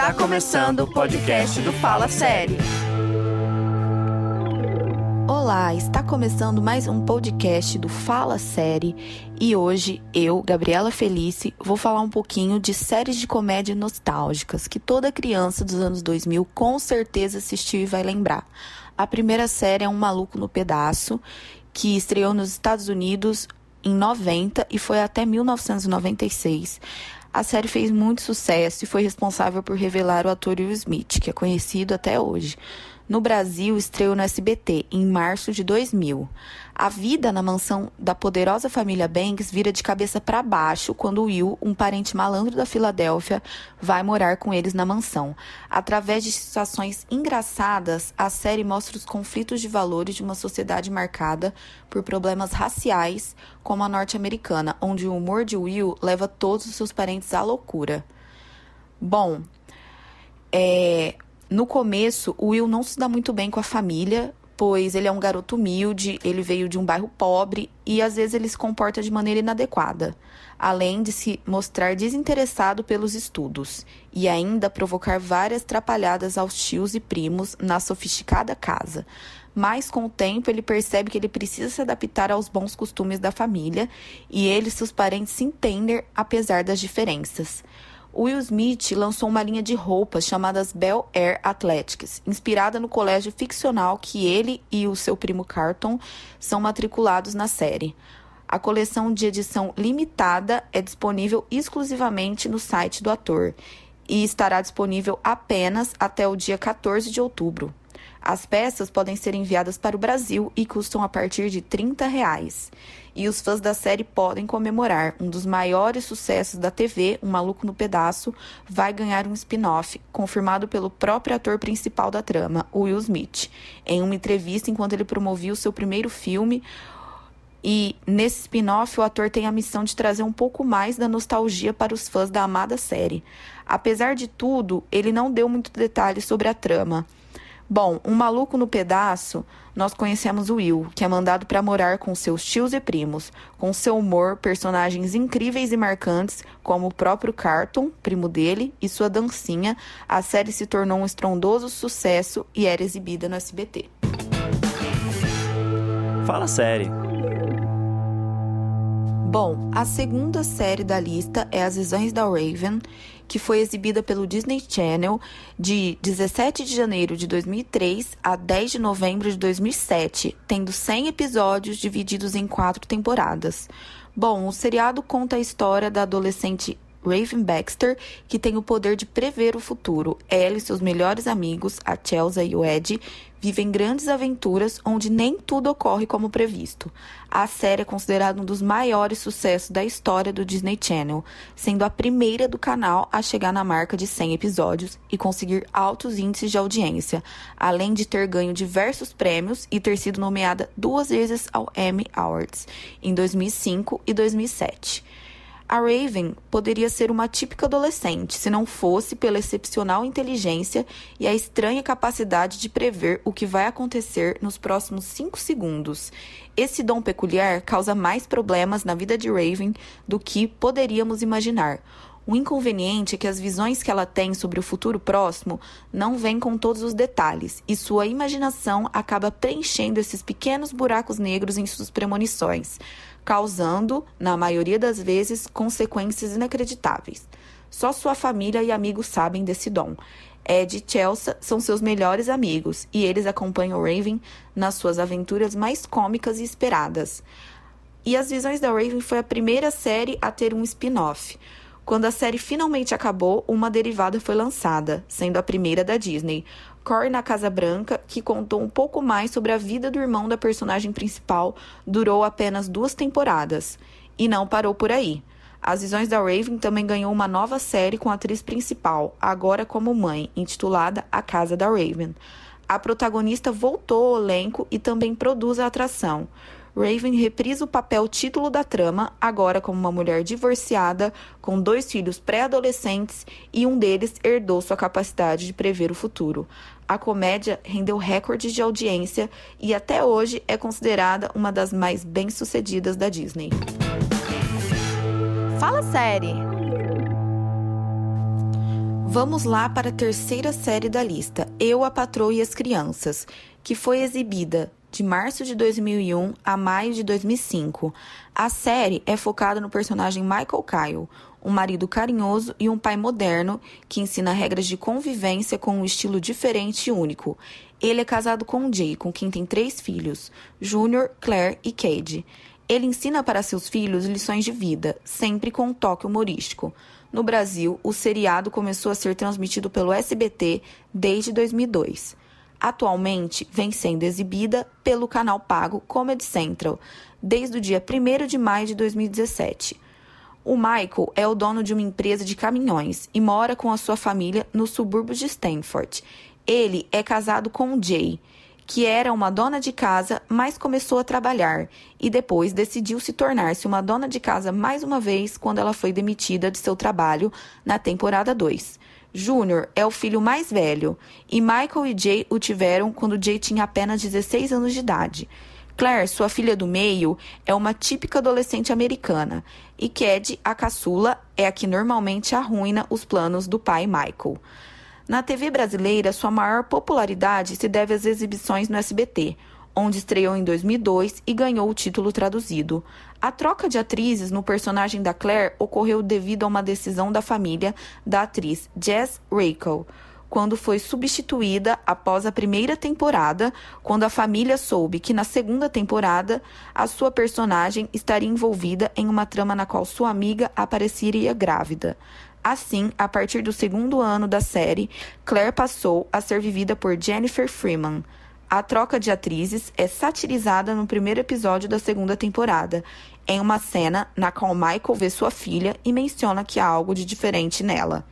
Está começando o podcast do Fala Série. Olá, está começando mais um podcast do Fala Série e hoje eu, Gabriela Felice, vou falar um pouquinho de séries de comédia nostálgicas que toda criança dos anos 2000 com certeza assistiu e vai lembrar. A primeira série é Um Maluco no Pedaço, que estreou nos Estados Unidos em 90 e foi até 1996. A série fez muito sucesso e foi responsável por revelar o ator Will Smith, que é conhecido até hoje. No Brasil, estreou no SBT em março de 2000. A vida na mansão da poderosa família Banks vira de cabeça para baixo quando Will, um parente malandro da Filadélfia, vai morar com eles na mansão. Através de situações engraçadas, a série mostra os conflitos de valores de uma sociedade marcada por problemas raciais, como a norte-americana, onde o humor de Will leva todos os seus parentes à loucura. Bom, é, no começo, o Will não se dá muito bem com a família, pois ele é um garoto humilde, ele veio de um bairro pobre e às vezes ele se comporta de maneira inadequada, além de se mostrar desinteressado pelos estudos e ainda provocar várias trapalhadas aos tios e primos na sofisticada casa. Mas com o tempo ele percebe que ele precisa se adaptar aos bons costumes da família e ele e seus parentes se entendem apesar das diferenças. Will Smith lançou uma linha de roupas chamadas Bel Air Athletics, inspirada no colégio ficcional que ele e o seu primo Carlton são matriculados na série. A coleção de edição limitada é disponível exclusivamente no site do ator e estará disponível apenas até o dia 14 de outubro. As peças podem ser enviadas para o Brasil e custam a partir de 30 reais. E os fãs da série podem comemorar um dos maiores sucessos da TV, Um Maluco no Pedaço, vai ganhar um spin-off, confirmado pelo próprio ator principal da trama, Will Smith, em uma entrevista enquanto ele promovia o seu primeiro filme. E nesse spin-off, o ator tem a missão de trazer um pouco mais da nostalgia para os fãs da amada série. Apesar de tudo, ele não deu muito detalhes sobre a trama. Bom, um maluco no pedaço, nós conhecemos o Will, que é mandado para morar com seus tios e primos. Com seu humor, personagens incríveis e marcantes, como o próprio Carton, primo dele, e sua dancinha, a série se tornou um estrondoso sucesso e era exibida no SBT. Fala série. Bom, a segunda série da lista é As Visões da Raven, que foi exibida pelo Disney Channel de 17 de janeiro de 2003 a 10 de novembro de 2007, tendo 100 episódios divididos em quatro temporadas. Bom, o seriado conta a história da adolescente Raven Baxter, que tem o poder de prever o futuro. Ela e seus melhores amigos, a Chelsea e o Ed, vivem grandes aventuras onde nem tudo ocorre como previsto. A série é considerada um dos maiores sucessos da história do Disney Channel, sendo a primeira do canal a chegar na marca de 100 episódios e conseguir altos índices de audiência, além de ter ganho diversos prêmios e ter sido nomeada duas vezes ao Emmy Awards, em 2005 e 2007. A Raven poderia ser uma típica adolescente se não fosse pela excepcional inteligência e a estranha capacidade de prever o que vai acontecer nos próximos 5 segundos. Esse dom peculiar causa mais problemas na vida de Raven do que poderíamos imaginar. O inconveniente é que as visões que ela tem sobre o futuro próximo não vêm com todos os detalhes, e sua imaginação acaba preenchendo esses pequenos buracos negros em suas premonições causando, na maioria das vezes, consequências inacreditáveis. Só sua família e amigos sabem desse dom. Ed e Chelsea são seus melhores amigos e eles acompanham Raven nas suas aventuras mais cômicas e esperadas. E As Visões da Raven foi a primeira série a ter um spin-off. Quando a série finalmente acabou, uma derivada foi lançada, sendo a primeira da Disney, Corre na Casa Branca, que contou um pouco mais sobre a vida do irmão da personagem principal, durou apenas duas temporadas. E não parou por aí. As Visões da Raven também ganhou uma nova série com a atriz principal, agora como mãe, intitulada A Casa da Raven. A protagonista voltou ao elenco e também produz a atração. Raven reprisa o papel título da trama, agora como uma mulher divorciada, com dois filhos pré-adolescentes e um deles herdou sua capacidade de prever o futuro. A comédia rendeu recordes de audiência e até hoje é considerada uma das mais bem-sucedidas da Disney. Fala série! Vamos lá para a terceira série da lista, Eu, a Patroa e as Crianças, que foi exibida de março de 2001 a maio de 2005. A série é focada no personagem Michael Kyle, um marido carinhoso e um pai moderno que ensina regras de convivência com um estilo diferente e único. Ele é casado com Jay, com quem tem três filhos, Junior, Claire e Cade. Ele ensina para seus filhos lições de vida, sempre com um toque humorístico. No Brasil, o seriado começou a ser transmitido pelo SBT desde 2002. Atualmente, vem sendo exibida pelo canal pago Comedy Central desde o dia 1 de maio de 2017. O Michael é o dono de uma empresa de caminhões e mora com a sua família no subúrbio de Stanford. Ele é casado com Jay, que era uma dona de casa, mas começou a trabalhar e depois decidiu se tornar-se uma dona de casa mais uma vez quando ela foi demitida de seu trabalho na temporada 2. Júnior é o filho mais velho e Michael e Jay o tiveram quando Jay tinha apenas 16 anos de idade. Claire, sua filha do meio, é uma típica adolescente americana e Cad, a caçula, é a que normalmente arruina os planos do pai Michael. Na TV brasileira, sua maior popularidade se deve às exibições no SBT, onde estreou em 2002 e ganhou o título traduzido. A troca de atrizes no personagem da Claire ocorreu devido a uma decisão da família da atriz Jess Rachel, quando foi substituída após a primeira temporada, quando a família soube que na segunda temporada a sua personagem estaria envolvida em uma trama na qual sua amiga apareceria grávida. Assim, a partir do segundo ano da série, Claire passou a ser vivida por Jennifer Freeman. A troca de atrizes é satirizada no primeiro episódio da segunda temporada, em uma cena na qual Michael vê sua filha e menciona que há algo de diferente nela.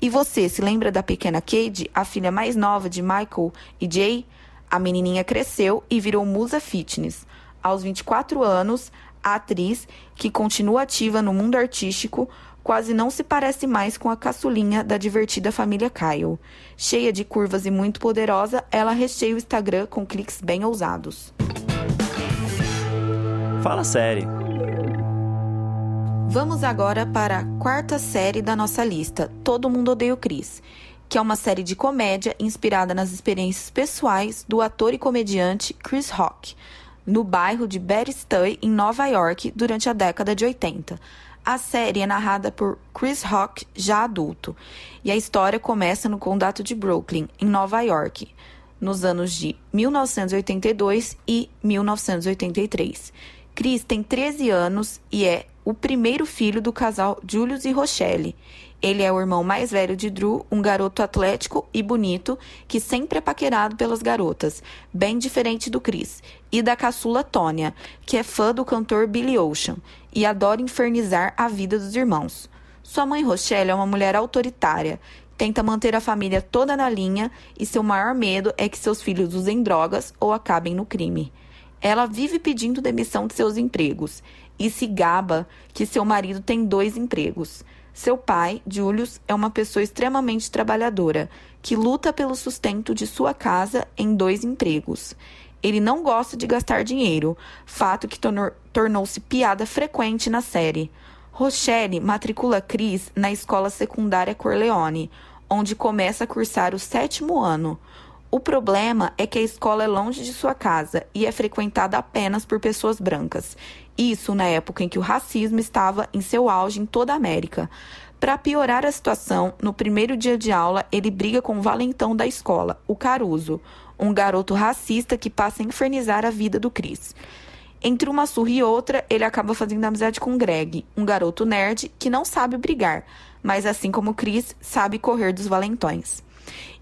E você se lembra da pequena Cade, a filha mais nova de Michael e Jay? A menininha cresceu e virou musa fitness. Aos 24 anos, a atriz, que continua ativa no mundo artístico, quase não se parece mais com a caçulinha da divertida família Kyle. Cheia de curvas e muito poderosa, ela recheia o Instagram com cliques bem ousados. Fala série. Vamos agora para a quarta série da nossa lista, Todo Mundo Odeia o Chris, que é uma série de comédia inspirada nas experiências pessoais do ator e comediante Chris Rock, no bairro de Bed-Stuy, em Nova York, durante a década de 80. A série é narrada por Chris Rock, já adulto, e a história começa no condado de Brooklyn, em Nova York, nos anos de 1982 e 1983. Chris tem 13 anos e é o primeiro filho do casal Julius e Rochelle. Ele é o irmão mais velho de Drew, um garoto atlético e bonito que sempre é paquerado pelas garotas, bem diferente do Chris, e da caçula Tônia, que é fã do cantor Billy Ocean e adora infernizar a vida dos irmãos. Sua mãe Rochelle é uma mulher autoritária, tenta manter a família toda na linha e seu maior medo é que seus filhos usem drogas ou acabem no crime. Ela vive pedindo demissão de seus empregos e se gaba que seu marido tem dois empregos. Seu pai, Julius, é uma pessoa extremamente trabalhadora, que luta pelo sustento de sua casa em dois empregos. Ele não gosta de gastar dinheiro, fato que tornou-se piada frequente na série. Rochelle matricula Chris na escola secundária Corleone, onde começa a cursar o sétimo ano. O problema é que a escola é longe de sua casa e é frequentada apenas por pessoas brancas, isso na época em que o racismo estava em seu auge em toda a América. Para piorar a situação, no primeiro dia de aula, ele briga com o valentão da escola, o Caruso, um garoto racista que passa a infernizar a vida do Chris. Entre uma surra e outra, ele acaba fazendo amizade com Greg, um garoto nerd que não sabe brigar, mas assim como Chris, sabe correr dos valentões.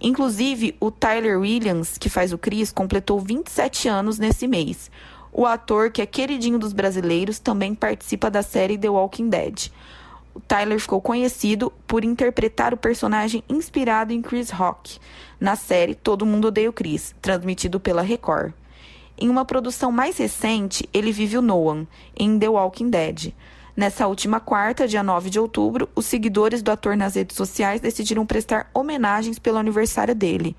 Inclusive, o Tyler Williams, que faz o Chris, completou 27 anos nesse mês. O ator, que é queridinho dos brasileiros, também participa da série The Walking Dead. O Tyler ficou conhecido por interpretar o personagem inspirado em Chris Rock na série Todo Mundo Odeia o Chris, transmitido pela Record. Em uma produção mais recente, ele vive o Noah, em The Walking Dead. Nessa última quarta, dia 9 de outubro, os seguidores do ator nas redes sociais decidiram prestar homenagens pelo aniversário dele,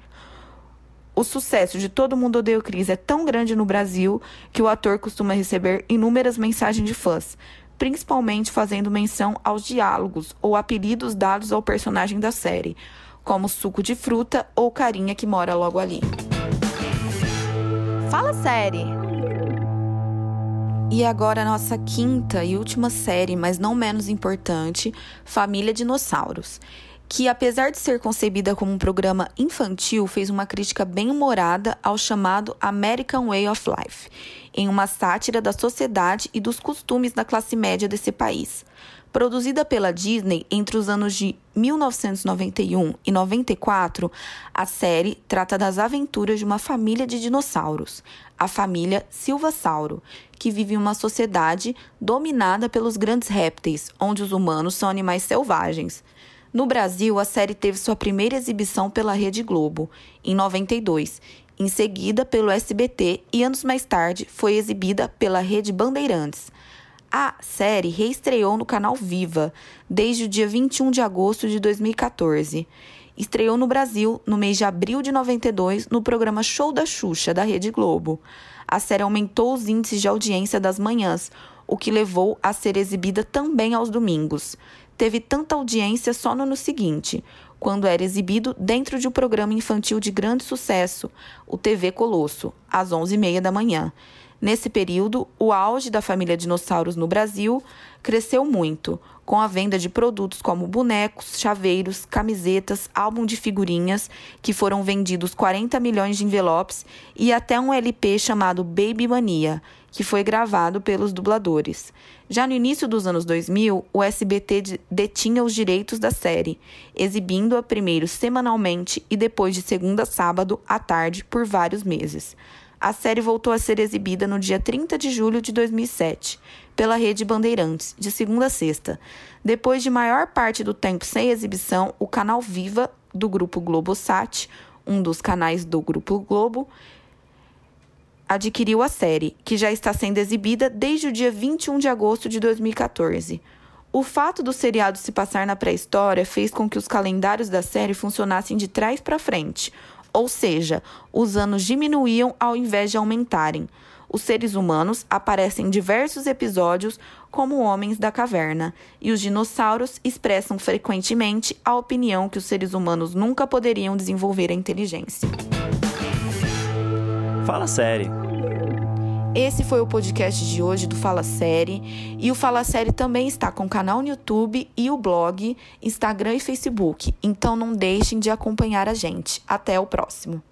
o sucesso de Todo Mundo Odeia o é tão grande no Brasil que o ator costuma receber inúmeras mensagens de fãs, principalmente fazendo menção aos diálogos ou apelidos dados ao personagem da série, como suco de fruta ou carinha que mora logo ali. Fala série! E agora a nossa quinta e última série, mas não menos importante, Família Dinossauros, que apesar de ser concebida como um programa infantil, fez uma crítica bem humorada ao chamado American Way of Life, em uma sátira da sociedade e dos costumes da classe média desse país. Produzida pela Disney entre os anos de 1991 e 94, a série trata das aventuras de uma família de dinossauros, a família Silvasauro, que vive em uma sociedade dominada pelos grandes répteis, onde os humanos são animais selvagens. No Brasil, a série teve sua primeira exibição pela Rede Globo, em 92, em seguida pelo SBT e anos mais tarde foi exibida pela Rede Bandeirantes. A série reestreou no canal Viva desde o dia 21 de agosto de 2014. Estreou no Brasil no mês de abril de 92 no programa Show da Xuxa da Rede Globo. A série aumentou os índices de audiência das manhãs, o que levou a ser exibida também aos domingos. Teve tanta audiência só no ano seguinte, quando era exibido dentro de um programa infantil de grande sucesso, o TV Colosso, às 11h30 da manhã. Nesse período, o auge da família dinossauros no Brasil cresceu muito, com a venda de produtos como bonecos, chaveiros, camisetas, álbum de figurinhas, que foram vendidos 40 milhões de envelopes, e até um LP chamado Baby Mania, que foi gravado pelos dubladores. Já no início dos anos 2000, o SBT detinha os direitos da série, exibindo-a primeiro semanalmente e depois de segunda a sábado à tarde por vários meses a série voltou a ser exibida no dia 30 de julho de 2007, pela Rede Bandeirantes, de segunda a sexta. Depois de maior parte do tempo sem exibição, o canal Viva, do grupo Globosat, um dos canais do Grupo Globo, adquiriu a série, que já está sendo exibida desde o dia 21 de agosto de 2014. O fato do seriado se passar na pré-história fez com que os calendários da série funcionassem de trás para frente, ou seja, os anos diminuíam ao invés de aumentarem. Os seres humanos aparecem em diversos episódios como homens da caverna, e os dinossauros expressam frequentemente a opinião que os seres humanos nunca poderiam desenvolver a inteligência. Fala série. Esse foi o podcast de hoje do Fala Série. E o Fala Série também está com o canal no YouTube e o blog, Instagram e Facebook. Então não deixem de acompanhar a gente. Até o próximo.